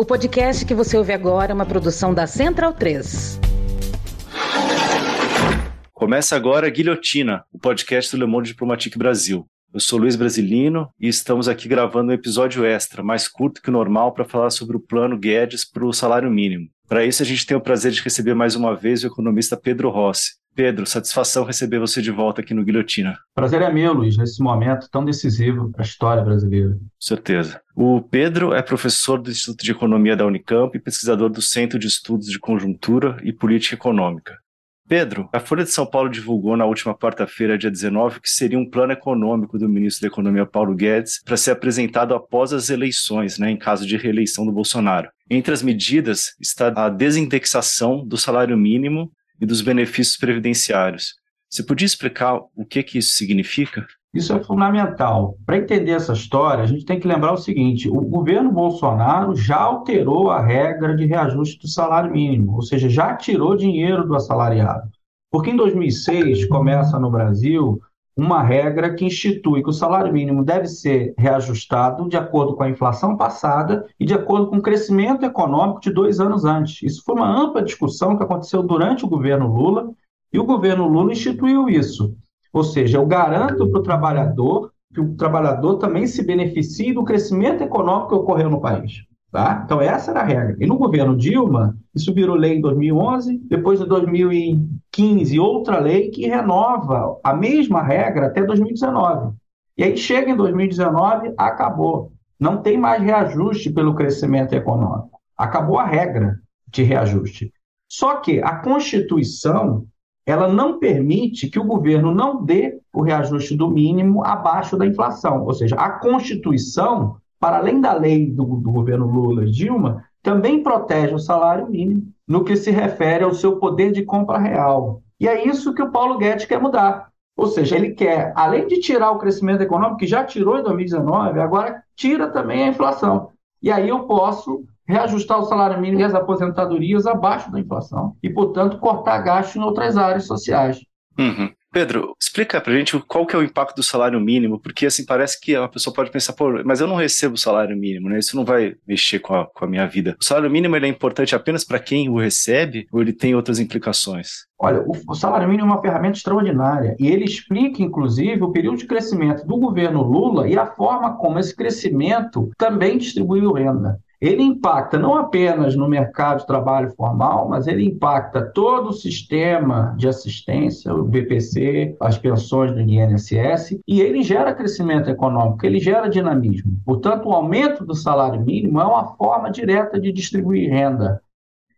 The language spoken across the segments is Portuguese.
O podcast que você ouve agora é uma produção da Central 3. Começa agora Guilhotina, o podcast do Le Monde Diplomatique Brasil. Eu sou Luiz Brasilino e estamos aqui gravando um episódio extra, mais curto que o normal, para falar sobre o plano Guedes para o salário mínimo. Para isso, a gente tem o prazer de receber mais uma vez o economista Pedro Rossi. Pedro, satisfação receber você de volta aqui no Guilhotina. Prazer é meu, Luiz, nesse momento tão decisivo para a história brasileira. Com certeza. O Pedro é professor do Instituto de Economia da Unicamp e pesquisador do Centro de Estudos de Conjuntura e Política Econômica. Pedro, a Folha de São Paulo divulgou na última quarta-feira, dia 19, que seria um plano econômico do ministro da Economia Paulo Guedes para ser apresentado após as eleições, né, em caso de reeleição do Bolsonaro. Entre as medidas está a desindexação do salário mínimo e dos benefícios previdenciários. Você podia explicar o que, que isso significa? Isso é fundamental. Para entender essa história, a gente tem que lembrar o seguinte: o governo Bolsonaro já alterou a regra de reajuste do salário mínimo, ou seja, já tirou dinheiro do assalariado. Porque em 2006 começa no Brasil uma regra que institui que o salário mínimo deve ser reajustado de acordo com a inflação passada e de acordo com o crescimento econômico de dois anos antes. Isso foi uma ampla discussão que aconteceu durante o governo Lula e o governo Lula instituiu isso. Ou seja, eu garanto para o trabalhador que o trabalhador também se beneficie do crescimento econômico que ocorreu no país. Tá? Então, essa era a regra. E no governo Dilma, isso virou lei em 2011, depois de 2015, outra lei que renova a mesma regra até 2019. E aí chega em 2019, acabou. Não tem mais reajuste pelo crescimento econômico. Acabou a regra de reajuste. Só que a Constituição ela não permite que o governo não dê o reajuste do mínimo abaixo da inflação. Ou seja, a Constituição, para além da lei do, do governo Lula e Dilma, também protege o salário mínimo no que se refere ao seu poder de compra real. E é isso que o Paulo Guedes quer mudar. Ou seja, ele quer, além de tirar o crescimento econômico, que já tirou em 2019, agora tira também a inflação. E aí eu posso reajustar o salário mínimo e as aposentadorias abaixo da inflação e, portanto, cortar gastos em outras áreas sociais. Uhum. Pedro, explica pra gente qual que é o impacto do salário mínimo, porque assim parece que a pessoa pode pensar, pô, mas eu não recebo salário mínimo, né? Isso não vai mexer com a, com a minha vida. O salário mínimo ele é importante apenas para quem o recebe ou ele tem outras implicações? Olha, o, o salário mínimo é uma ferramenta extraordinária e ele explica, inclusive, o período de crescimento do governo Lula e a forma como esse crescimento também distribuiu renda ele impacta não apenas no mercado de trabalho formal, mas ele impacta todo o sistema de assistência, o BPC, as pensões do INSS, e ele gera crescimento econômico, ele gera dinamismo. Portanto, o aumento do salário mínimo é uma forma direta de distribuir renda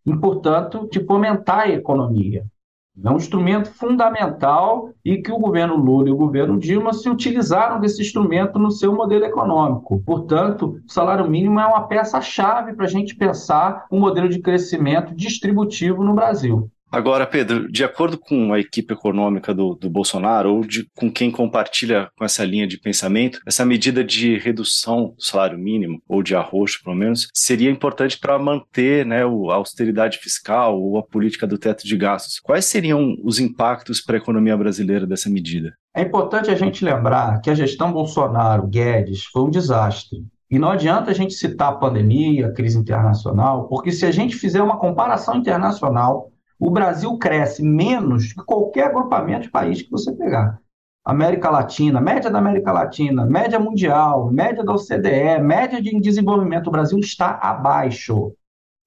e, portanto, de fomentar a economia. É um instrumento fundamental e que o governo Lula e o governo Dilma se utilizaram desse instrumento no seu modelo econômico. Portanto, o salário mínimo é uma peça-chave para a gente pensar um modelo de crescimento distributivo no Brasil. Agora, Pedro, de acordo com a equipe econômica do, do Bolsonaro, ou de, com quem compartilha com essa linha de pensamento, essa medida de redução do salário mínimo, ou de arroxo, pelo menos, seria importante para manter né, a austeridade fiscal ou a política do teto de gastos. Quais seriam os impactos para a economia brasileira dessa medida? É importante a gente lembrar que a gestão Bolsonaro-Guedes foi um desastre. E não adianta a gente citar a pandemia, a crise internacional, porque se a gente fizer uma comparação internacional, o Brasil cresce menos que qualquer agrupamento de país que você pegar. América Latina, média da América Latina, média mundial, média da OCDE, média de desenvolvimento, o Brasil está abaixo.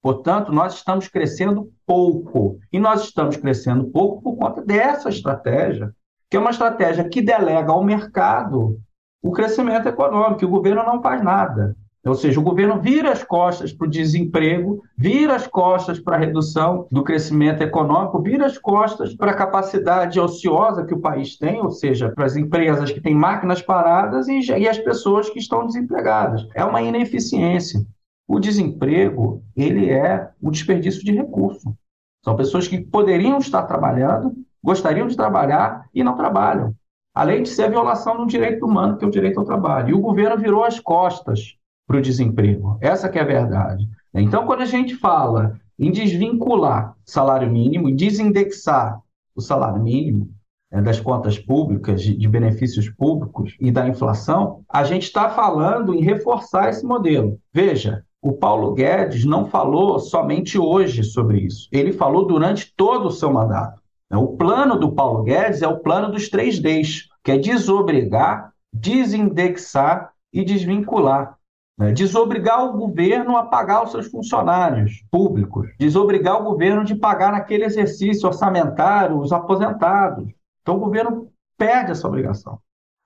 Portanto, nós estamos crescendo pouco. E nós estamos crescendo pouco por conta dessa estratégia, que é uma estratégia que delega ao mercado o crescimento econômico, e o governo não faz nada. Ou seja, o governo vira as costas para o desemprego, vira as costas para a redução do crescimento econômico, vira as costas para a capacidade ociosa que o país tem, ou seja, para as empresas que têm máquinas paradas e, e as pessoas que estão desempregadas. É uma ineficiência. O desemprego, ele é um desperdício de recurso. São pessoas que poderiam estar trabalhando, gostariam de trabalhar e não trabalham. Além de ser a violação de um direito humano, que é o direito ao trabalho. E o governo virou as costas para o desemprego. Essa que é a verdade. Então, quando a gente fala em desvincular salário mínimo e desindexar o salário mínimo né, das contas públicas, de, benefícios públicos e da inflação, a gente está falando em reforçar esse modelo. Veja, o Paulo Guedes não falou somente hoje sobre isso. Ele falou durante todo o seu mandato. O plano do Paulo Guedes é o plano dos três Ds, que é desobrigar, desindexar e desvincular. Né? Desobrigar o governo a pagar os seus funcionários públicos, desobrigar o governo de pagar naquele exercício orçamentário os aposentados. Então o governo perde essa obrigação.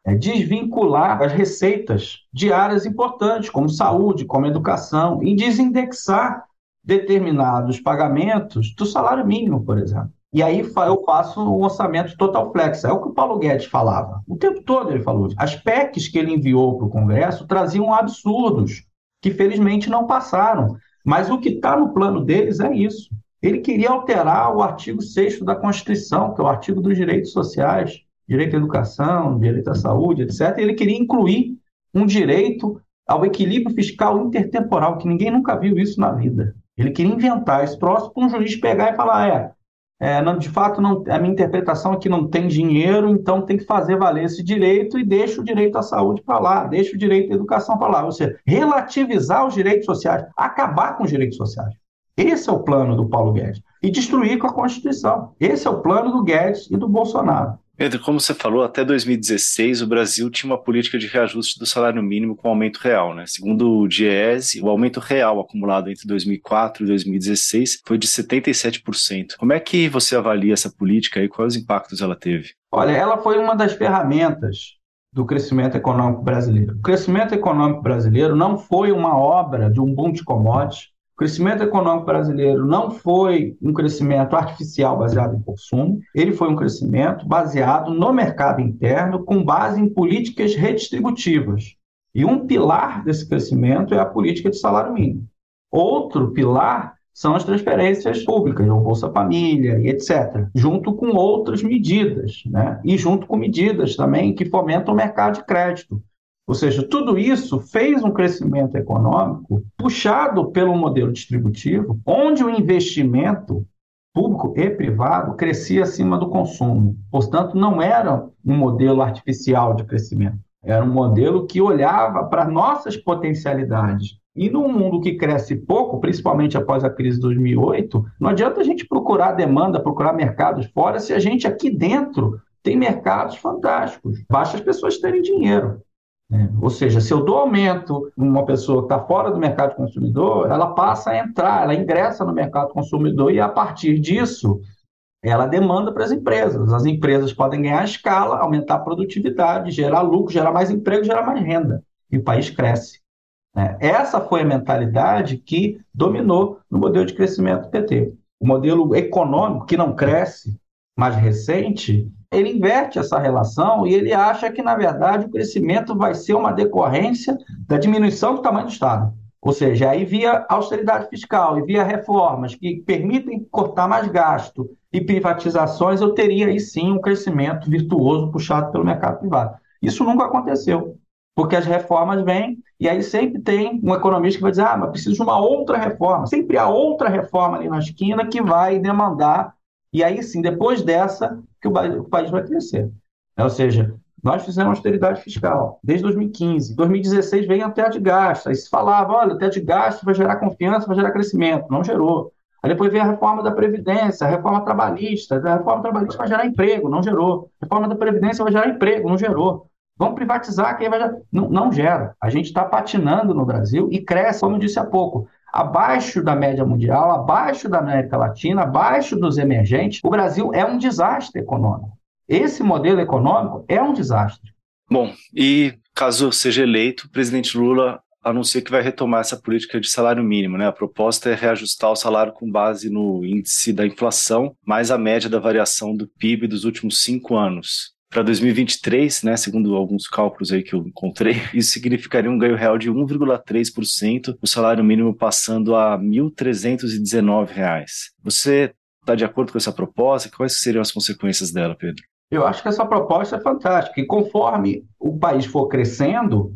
É desvincular as receitas de áreas importantes, como saúde, como educação, e desindexar determinados pagamentos do salário mínimo, por exemplo. E aí eu faço um orçamento total flex. É o que o Paulo Guedes falava. O tempo todo ele falou. As PECs que ele enviou para o Congresso traziam absurdos, que felizmente não passaram. Mas o que está no plano deles é isso. Ele queria alterar o artigo 6 da Constituição, que é o artigo dos direitos sociais, direito à educação, direito à saúde, etc. Ele queria incluir um direito ao equilíbrio fiscal intertemporal, que ninguém nunca viu isso na vida. Ele queria inventar esse troço para um juiz pegar e falar: é, é, não, de fato, não, a minha interpretação é que não tem dinheiro, então tem que fazer valer esse direito e deixa o direito à saúde para lá, deixa o direito à educação para lá. Ou seja, relativizar os direitos sociais, acabar com os direitos sociais. Esse é o plano do Paulo Guedes. E destruir com a Constituição. Esse é o plano do Guedes e do Bolsonaro. Pedro, como você falou, até 2016 o Brasil tinha uma política de reajuste do salário mínimo com aumento real. Né? Segundo o DIEESE, o aumento real acumulado entre 2004 e 2016 foi de 77%. Como é que você avalia essa política e quais impactos ela teve? Olha, ela foi uma das ferramentas do crescimento econômico brasileiro. O crescimento econômico brasileiro não foi uma obra de um boom de commodities, o crescimento econômico brasileiro não foi um crescimento artificial baseado em consumo, ele foi um crescimento baseado no mercado interno, com base em políticas redistributivas. E um pilar desse crescimento é a política de salário mínimo. Outro pilar são as transferências públicas, o Bolsa Família e etc., junto com outras medidas, né? e junto com medidas também que fomentam o mercado de crédito. Ou seja, tudo isso fez um crescimento econômico puxado pelo modelo distributivo, onde o investimento público e privado crescia acima do consumo. Portanto, não era um modelo artificial de crescimento. Era um modelo que olhava para nossas potencialidades. E num mundo que cresce pouco, principalmente após a crise de 2008, não adianta a gente procurar demanda, procurar mercados fora, se a gente aqui dentro tem mercados fantásticos. Basta as pessoas terem dinheiro. Né? Ou seja, se eu dou aumento uma pessoa que está fora do mercado consumidor, ela passa a entrar, ela ingressa no mercado consumidor e a partir disso ela demanda para as empresas. As empresas podem ganhar escala, aumentar a produtividade, gerar lucro, gerar mais emprego, gerar mais renda. E o país cresce. Né? Essa foi a mentalidade que dominou no modelo de crescimento do PT. O modelo econômico que não cresce, mais recente, ele inverte essa relação e ele acha que, na verdade, o crescimento vai ser uma decorrência da diminuição do tamanho do Estado. Ou seja, aí via austeridade fiscal e via reformas que permitem cortar mais gasto e privatizações, eu teria aí sim um crescimento virtuoso puxado pelo mercado privado. Isso nunca aconteceu, porque as reformas vêm e aí sempre tem um economista que vai dizer: ah, mas preciso de uma outra reforma. Sempre há outra reforma ali na esquina que vai demandar e aí sim, depois dessa, que o, país vai crescer. É, ou seja, nós fizemos austeridade fiscal desde 2015. 2016 veio a de gasto. Aí se falava, olha, teto de gasto vai gerar confiança, vai gerar crescimento. Não gerou. Aí depois veio a reforma da Previdência, a reforma trabalhista. A reforma trabalhista vai gerar emprego, não gerou. A reforma da Previdência vai gerar emprego, não gerou. Vamos privatizar, quem vai gerar? Não, não gera. A gente está patinando no Brasil e cresce, como eu disse há pouco abaixo da média mundial, abaixo da América Latina, abaixo dos emergentes, o Brasil é um desastre econômico. Esse modelo econômico é um desastre. Bom, e caso seja eleito, o presidente Lula anuncia que vai retomar essa política de salário mínimo. Né? A proposta é reajustar o salário com base no índice da inflação, mais a média da variação do PIB dos últimos cinco anos para 2023, né, segundo alguns cálculos aí que eu encontrei, isso significaria um ganho real de 1,3%, o salário mínimo passando a R$ 1.319. Você está de acordo com essa proposta? Quais seriam as consequências dela, Pedro? Eu acho que essa proposta é fantástica. E conforme o país for crescendo,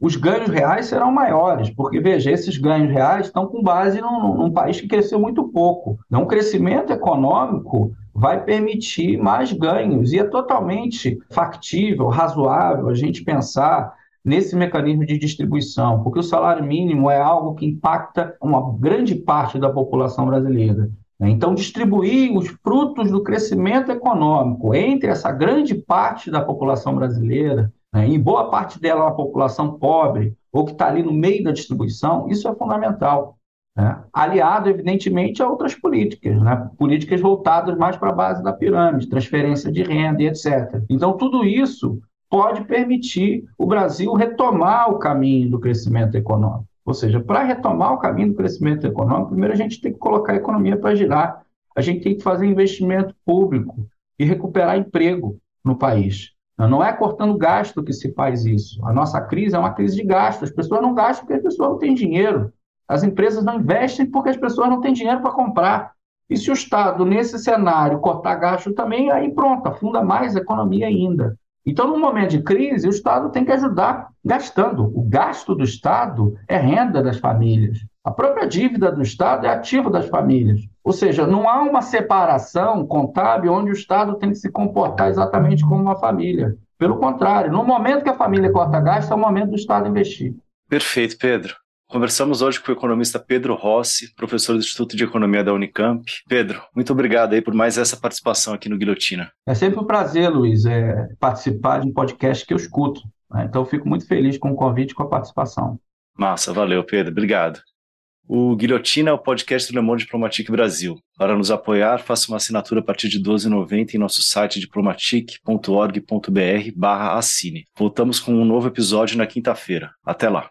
os ganhos reais serão maiores, porque veja, esses ganhos reais estão com base num, num país que cresceu muito pouco. Então, um crescimento econômico vai permitir mais ganhos e é totalmente factível, razoável a gente pensar nesse mecanismo de distribuição, porque o salário mínimo é algo que impacta uma grande parte da população brasileira. Né? Então, distribuir os frutos do crescimento econômico entre essa grande parte da população brasileira, né, e boa parte dela é uma população pobre, ou que está ali no meio da distribuição, isso é fundamental. Né? Aliado, evidentemente, a outras políticas, né? políticas voltadas mais para a base da pirâmide, transferência de renda e etc. Então, tudo isso pode permitir o Brasil retomar o caminho do crescimento econômico. Ou seja, para retomar o caminho do crescimento econômico, primeiro a gente tem que colocar a economia para girar, a gente tem que fazer investimento público e recuperar emprego no país. Não é cortando gasto que se faz isso. A nossa crise é uma crise de gasto. As pessoas não gastam porque as pessoas não têm dinheiro. As empresas não investem porque as pessoas não têm dinheiro para comprar. E se o Estado, nesse cenário, cortar gasto também, aí pronto, afunda mais a economia ainda. Então, no momento de crise, o Estado tem que ajudar gastando. O gasto do Estado é renda das famílias. A própria dívida do Estado é ativo das famílias. Ou seja, não há uma separação contábil onde o Estado tem que se comportar exatamente como uma família. Pelo contrário, no momento que a família corta gasto, é o momento do Estado investir. Perfeito, Pedro. Conversamos hoje com o economista Pedro Rossi, professor do Instituto de Economia da Unicamp. Pedro, muito obrigado aí por mais essa participação aqui no Guilhotina. É sempre um prazer, Luiz, é, participar de um podcast que eu escuto. Né? Então, eu fico muito feliz com o convite e com a participação. Massa, valeu, Pedro. Obrigado. O Guilhotina é o podcast do Le Monde Diplomatique Brasil. Para nos apoiar, faça uma assinatura a partir de R$ 12,90 em nosso site diplomatique.org.br barra assine. Voltamos com um novo episódio na quinta-feira. Até lá.